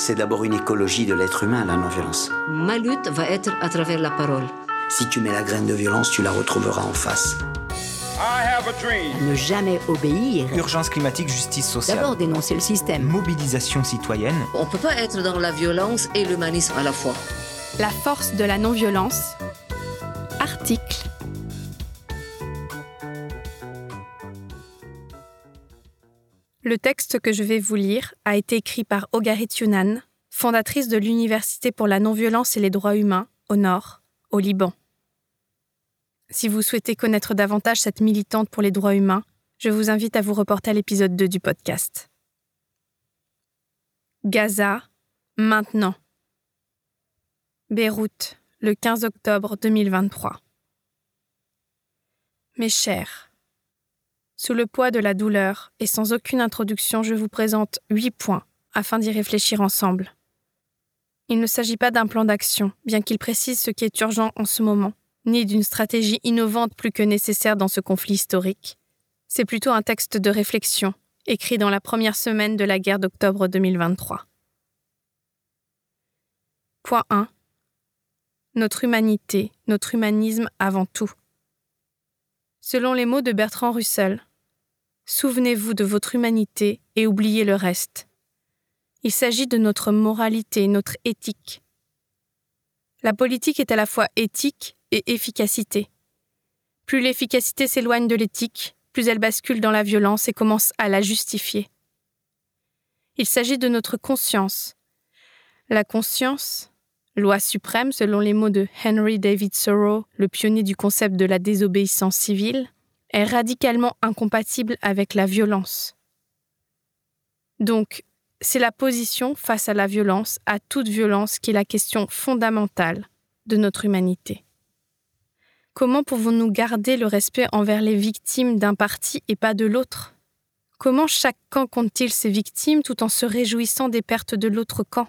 C'est d'abord une écologie de l'être humain, la non-violence. Ma lutte va être à travers la parole. Si tu mets la graine de violence, tu la retrouveras en face. Ne jamais obéir. Urgence climatique, justice sociale. D'abord dénoncer le système. Mobilisation citoyenne. On ne peut pas être dans la violence et l'humanisme à la fois. La force de la non-violence. Le texte que je vais vous lire a été écrit par Ogarit Yunan, fondatrice de l'Université pour la non-violence et les droits humains au Nord, au Liban. Si vous souhaitez connaître davantage cette militante pour les droits humains, je vous invite à vous reporter à l'épisode 2 du podcast. Gaza, maintenant. Beyrouth, le 15 octobre 2023. Mes chers, sous le poids de la douleur et sans aucune introduction, je vous présente huit points afin d'y réfléchir ensemble. Il ne s'agit pas d'un plan d'action, bien qu'il précise ce qui est urgent en ce moment, ni d'une stratégie innovante plus que nécessaire dans ce conflit historique. C'est plutôt un texte de réflexion, écrit dans la première semaine de la guerre d'octobre 2023. Point 1. Notre humanité, notre humanisme avant tout. Selon les mots de Bertrand Russell, souvenez-vous de votre humanité et oubliez le reste. Il s'agit de notre moralité, notre éthique. La politique est à la fois éthique et efficacité. Plus l'efficacité s'éloigne de l'éthique, plus elle bascule dans la violence et commence à la justifier. Il s'agit de notre conscience. La conscience, loi suprême selon les mots de Henry David Thoreau, le pionnier du concept de la désobéissance civile, est radicalement incompatible avec la violence. Donc, c'est la position face à la violence, à toute violence, qui est la question fondamentale de notre humanité. Comment pouvons-nous garder le respect envers les victimes d'un parti et pas de l'autre? Comment chaque camp compte-t-il ses victimes tout en se réjouissant des pertes de l'autre camp?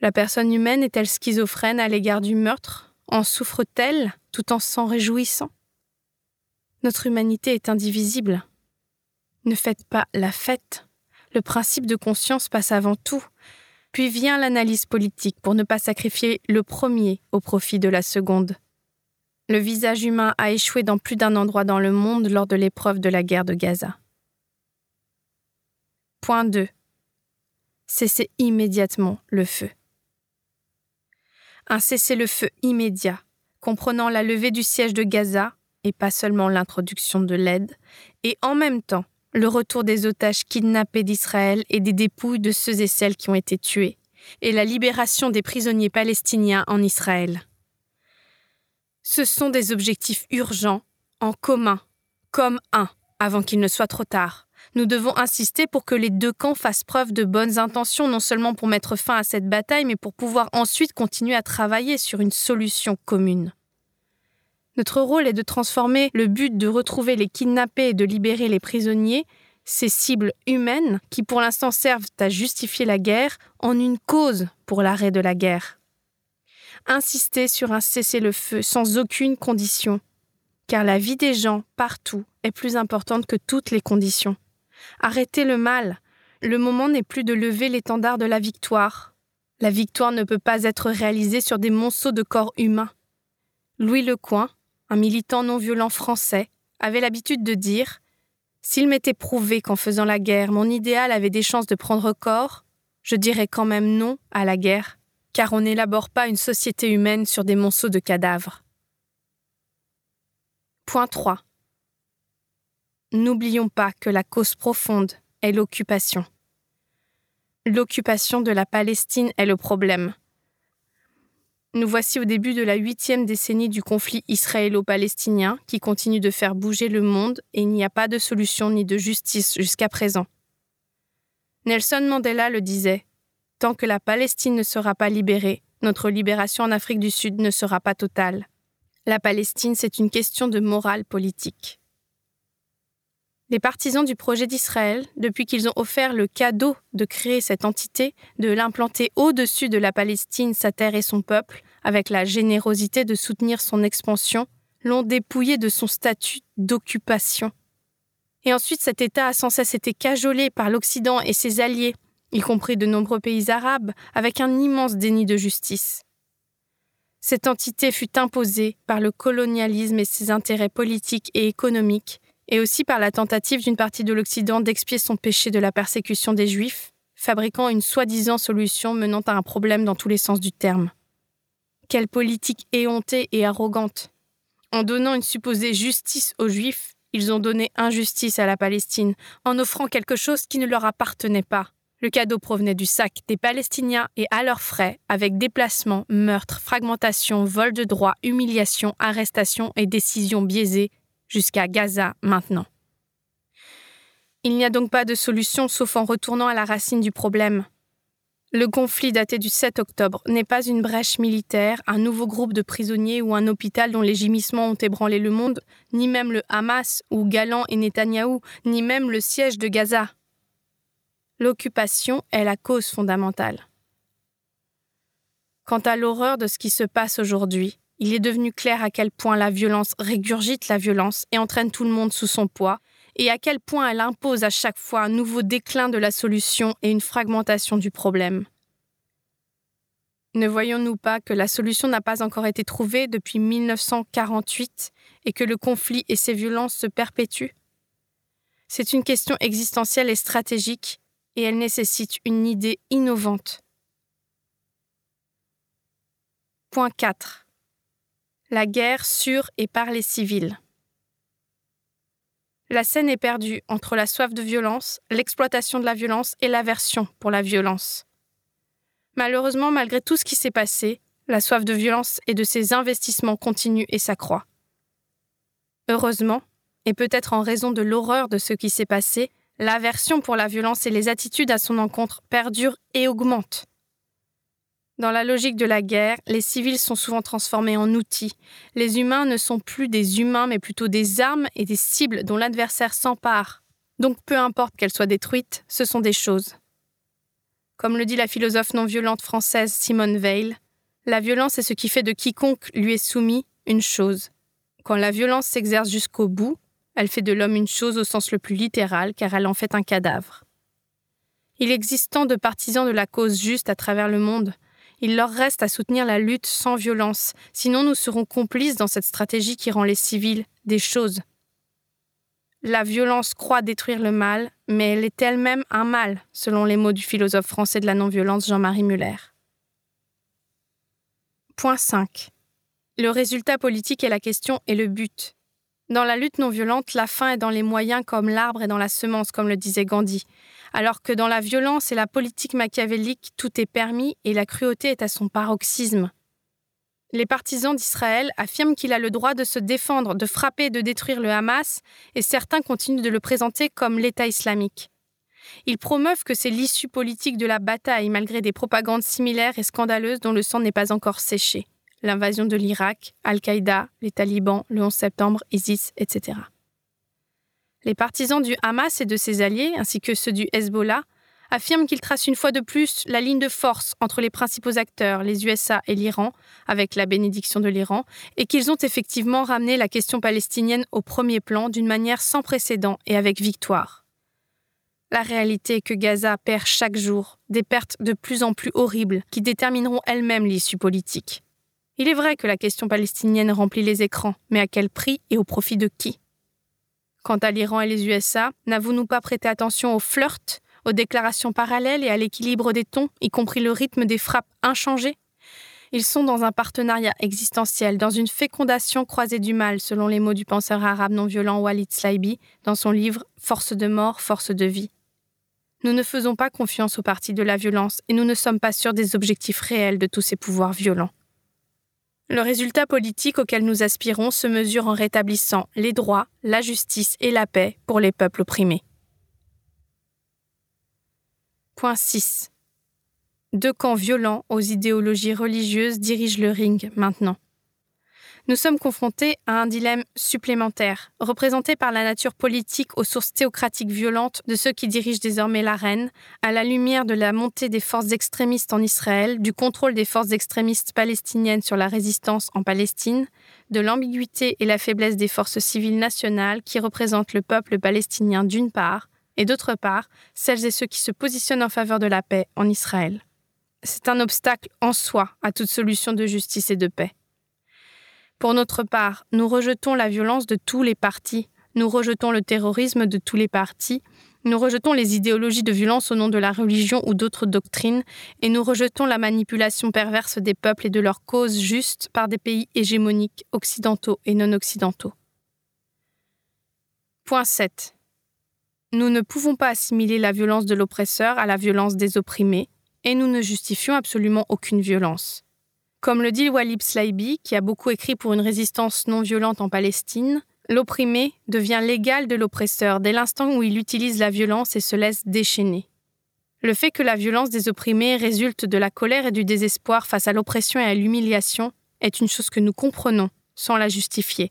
La personne humaine est-elle schizophrène à l'égard du meurtre? En souffre-t-elle tout en s'en réjouissant? Notre humanité est indivisible. Ne faites pas la fête. Le principe de conscience passe avant tout. Puis vient l'analyse politique pour ne pas sacrifier le premier au profit de la seconde. Le visage humain a échoué dans plus d'un endroit dans le monde lors de l'épreuve de la guerre de Gaza. Point 2. Cessez immédiatement le feu. Un cessez-le-feu immédiat, comprenant la levée du siège de Gaza, et pas seulement l'introduction de l'aide, et en même temps le retour des otages kidnappés d'Israël et des dépouilles de ceux et celles qui ont été tués, et la libération des prisonniers palestiniens en Israël. Ce sont des objectifs urgents, en commun, comme un, avant qu'il ne soit trop tard. Nous devons insister pour que les deux camps fassent preuve de bonnes intentions, non seulement pour mettre fin à cette bataille, mais pour pouvoir ensuite continuer à travailler sur une solution commune. Notre rôle est de transformer le but de retrouver les kidnappés et de libérer les prisonniers, ces cibles humaines qui pour l'instant servent à justifier la guerre, en une cause pour l'arrêt de la guerre insister sur un cessez-le-feu sans aucune condition, car la vie des gens partout est plus importante que toutes les conditions. Arrêtez le mal. Le moment n'est plus de lever l'étendard de la victoire. La victoire ne peut pas être réalisée sur des monceaux de corps humains. Louis Lecoing, un militant non violent français, avait l'habitude de dire S'il m'était prouvé qu'en faisant la guerre, mon idéal avait des chances de prendre corps, je dirais quand même non à la guerre car on n'élabore pas une société humaine sur des monceaux de cadavres. Point 3. N'oublions pas que la cause profonde est l'occupation. L'occupation de la Palestine est le problème. Nous voici au début de la huitième décennie du conflit israélo-palestinien qui continue de faire bouger le monde et il n'y a pas de solution ni de justice jusqu'à présent. Nelson Mandela le disait, Tant que la Palestine ne sera pas libérée, notre libération en Afrique du Sud ne sera pas totale. La Palestine, c'est une question de morale politique. Les partisans du projet d'Israël, depuis qu'ils ont offert le cadeau de créer cette entité, de l'implanter au-dessus de la Palestine, sa terre et son peuple, avec la générosité de soutenir son expansion, l'ont dépouillé de son statut d'occupation. Et ensuite cet État a sans cesse été cajolé par l'Occident et ses alliés y compris de nombreux pays arabes, avec un immense déni de justice. Cette entité fut imposée par le colonialisme et ses intérêts politiques et économiques, et aussi par la tentative d'une partie de l'Occident d'expier son péché de la persécution des Juifs, fabriquant une soi-disant solution menant à un problème dans tous les sens du terme. Quelle politique éhontée et arrogante. En donnant une supposée justice aux Juifs, ils ont donné injustice à la Palestine, en offrant quelque chose qui ne leur appartenait pas. Le cadeau provenait du sac des Palestiniens et à leurs frais, avec déplacements, meurtres, fragmentation, vol de droits, humiliation, arrestation et décisions biaisées, jusqu'à Gaza maintenant. Il n'y a donc pas de solution sauf en retournant à la racine du problème. Le conflit daté du 7 octobre n'est pas une brèche militaire, un nouveau groupe de prisonniers ou un hôpital dont les gémissements ont ébranlé le monde, ni même le Hamas ou Galan et Netanyahou, ni même le siège de Gaza l'occupation est la cause fondamentale. Quant à l'horreur de ce qui se passe aujourd'hui, il est devenu clair à quel point la violence régurgite la violence et entraîne tout le monde sous son poids, et à quel point elle impose à chaque fois un nouveau déclin de la solution et une fragmentation du problème. Ne voyons-nous pas que la solution n'a pas encore été trouvée depuis 1948 et que le conflit et ses violences se perpétuent? C'est une question existentielle et stratégique et elle nécessite une idée innovante. Point 4. La guerre sur et par les civils. La scène est perdue entre la soif de violence, l'exploitation de la violence et l'aversion pour la violence. Malheureusement, malgré tout ce qui s'est passé, la soif de violence et de ses investissements continue et s'accroît. Heureusement, et peut-être en raison de l'horreur de ce qui s'est passé, l'aversion pour la violence et les attitudes à son encontre perdurent et augmentent. Dans la logique de la guerre, les civils sont souvent transformés en outils. Les humains ne sont plus des humains, mais plutôt des armes et des cibles dont l'adversaire s'empare. Donc peu importe qu'elles soient détruites, ce sont des choses. Comme le dit la philosophe non violente française Simone Veil, la violence est ce qui fait de quiconque lui est soumis une chose. Quand la violence s'exerce jusqu'au bout, elle fait de l'homme une chose au sens le plus littéral, car elle en fait un cadavre. Il existe tant de partisans de la cause juste à travers le monde. Il leur reste à soutenir la lutte sans violence, sinon nous serons complices dans cette stratégie qui rend les civils des choses. La violence croit détruire le mal, mais elle est elle-même un mal, selon les mots du philosophe français de la non-violence Jean-Marie Muller. Point 5. Le résultat politique est la question et le but. Dans la lutte non violente, la fin est dans les moyens comme l'arbre est dans la semence, comme le disait Gandhi. Alors que dans la violence et la politique machiavélique, tout est permis et la cruauté est à son paroxysme. Les partisans d'Israël affirment qu'il a le droit de se défendre, de frapper et de détruire le Hamas, et certains continuent de le présenter comme l'État islamique. Ils promeuvent que c'est l'issue politique de la bataille, malgré des propagandes similaires et scandaleuses dont le sang n'est pas encore séché l'invasion de l'Irak, Al-Qaïda, les talibans, le 11 septembre, ISIS, etc. Les partisans du Hamas et de ses alliés, ainsi que ceux du Hezbollah, affirment qu'ils tracent une fois de plus la ligne de force entre les principaux acteurs, les USA et l'Iran, avec la bénédiction de l'Iran, et qu'ils ont effectivement ramené la question palestinienne au premier plan d'une manière sans précédent et avec victoire. La réalité est que Gaza perd chaque jour des pertes de plus en plus horribles qui détermineront elles-mêmes l'issue politique. Il est vrai que la question palestinienne remplit les écrans, mais à quel prix et au profit de qui? Quant à l'Iran et les USA, n'avons-nous pas prêté attention aux flirts, aux déclarations parallèles et à l'équilibre des tons, y compris le rythme des frappes inchangées? Ils sont dans un partenariat existentiel, dans une fécondation croisée du mal, selon les mots du penseur arabe non violent Walid Slaibi dans son livre Force de mort, force de vie. Nous ne faisons pas confiance aux partis de la violence et nous ne sommes pas sûrs des objectifs réels de tous ces pouvoirs violents. Le résultat politique auquel nous aspirons se mesure en rétablissant les droits, la justice et la paix pour les peuples opprimés. Point 6. Deux camps violents aux idéologies religieuses dirigent le ring maintenant nous sommes confrontés à un dilemme supplémentaire, représenté par la nature politique aux sources théocratiques violentes de ceux qui dirigent désormais l'arène, à la lumière de la montée des forces extrémistes en Israël, du contrôle des forces extrémistes palestiniennes sur la résistance en Palestine, de l'ambiguïté et la faiblesse des forces civiles nationales qui représentent le peuple palestinien d'une part, et d'autre part, celles et ceux qui se positionnent en faveur de la paix en Israël. C'est un obstacle en soi à toute solution de justice et de paix. Pour notre part, nous rejetons la violence de tous les partis, nous rejetons le terrorisme de tous les partis, nous rejetons les idéologies de violence au nom de la religion ou d'autres doctrines, et nous rejetons la manipulation perverse des peuples et de leurs causes justes par des pays hégémoniques, occidentaux et non occidentaux. Point 7. Nous ne pouvons pas assimiler la violence de l'oppresseur à la violence des opprimés, et nous ne justifions absolument aucune violence. Comme le dit Walid Slaibi, qui a beaucoup écrit pour une résistance non violente en Palestine, l'opprimé devient l'égal de l'oppresseur dès l'instant où il utilise la violence et se laisse déchaîner. Le fait que la violence des opprimés résulte de la colère et du désespoir face à l'oppression et à l'humiliation est une chose que nous comprenons sans la justifier.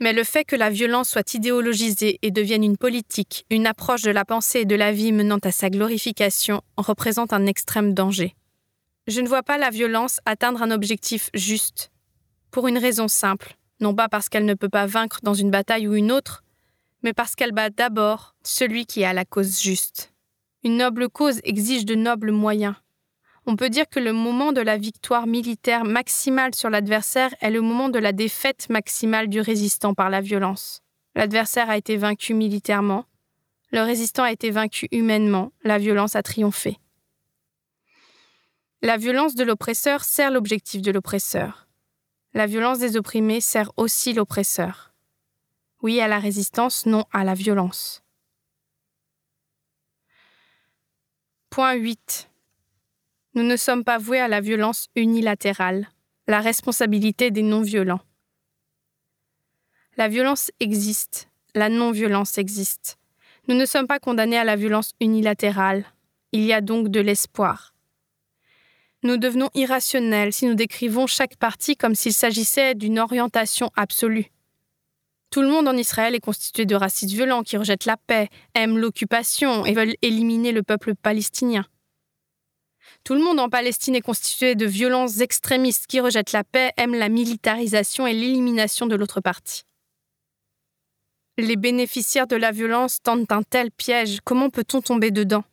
Mais le fait que la violence soit idéologisée et devienne une politique, une approche de la pensée et de la vie menant à sa glorification, représente un extrême danger. Je ne vois pas la violence atteindre un objectif juste, pour une raison simple, non pas parce qu'elle ne peut pas vaincre dans une bataille ou une autre, mais parce qu'elle bat d'abord celui qui a la cause juste. Une noble cause exige de nobles moyens, on peut dire que le moment de la victoire militaire maximale sur l'adversaire est le moment de la défaite maximale du résistant par la violence. L'adversaire a été vaincu militairement, le résistant a été vaincu humainement, la violence a triomphé. La violence de l'oppresseur sert l'objectif de l'oppresseur. La violence des opprimés sert aussi l'oppresseur. Oui à la résistance, non à la violence. Point 8. Nous ne sommes pas voués à la violence unilatérale, la responsabilité des non-violents. La violence existe, la non-violence existe. Nous ne sommes pas condamnés à la violence unilatérale. Il y a donc de l'espoir. Nous devenons irrationnels si nous décrivons chaque partie comme s'il s'agissait d'une orientation absolue. Tout le monde en Israël est constitué de racistes violents qui rejettent la paix, aiment l'occupation et veulent éliminer le peuple palestinien. Tout le monde en Palestine est constitué de violents extrémistes qui rejettent la paix, aiment la militarisation et l'élimination de l'autre partie. Les bénéficiaires de la violence tentent un tel piège, comment peut-on tomber dedans?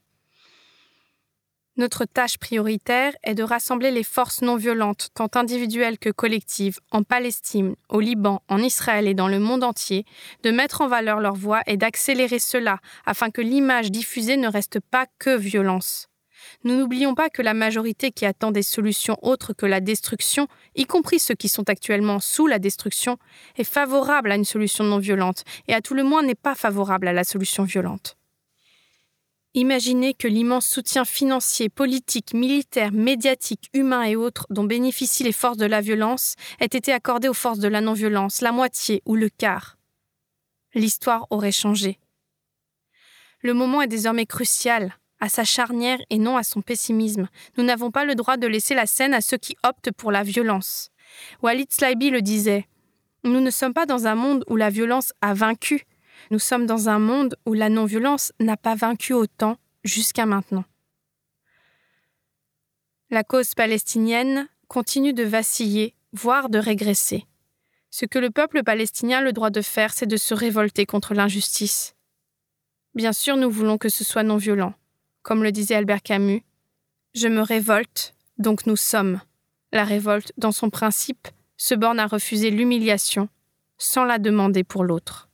Notre tâche prioritaire est de rassembler les forces non violentes, tant individuelles que collectives, en Palestine, au Liban, en Israël et dans le monde entier, de mettre en valeur leur voix et d'accélérer cela afin que l'image diffusée ne reste pas que violence. Nous n'oublions pas que la majorité qui attend des solutions autres que la destruction, y compris ceux qui sont actuellement sous la destruction, est favorable à une solution non violente et à tout le moins n'est pas favorable à la solution violente. Imaginez que l'immense soutien financier, politique, militaire, médiatique, humain et autres dont bénéficient les forces de la violence ait été accordé aux forces de la non-violence, la moitié ou le quart. L'histoire aurait changé. Le moment est désormais crucial à sa charnière et non à son pessimisme. Nous n'avons pas le droit de laisser la scène à ceux qui optent pour la violence. Walid Slaibi le disait. Nous ne sommes pas dans un monde où la violence a vaincu. Nous sommes dans un monde où la non-violence n'a pas vaincu autant jusqu'à maintenant. La cause palestinienne continue de vaciller, voire de régresser. Ce que le peuple palestinien a le droit de faire, c'est de se révolter contre l'injustice. Bien sûr, nous voulons que ce soit non violent comme le disait Albert Camus, Je me révolte, donc nous sommes. La révolte, dans son principe, se borne à refuser l'humiliation sans la demander pour l'autre.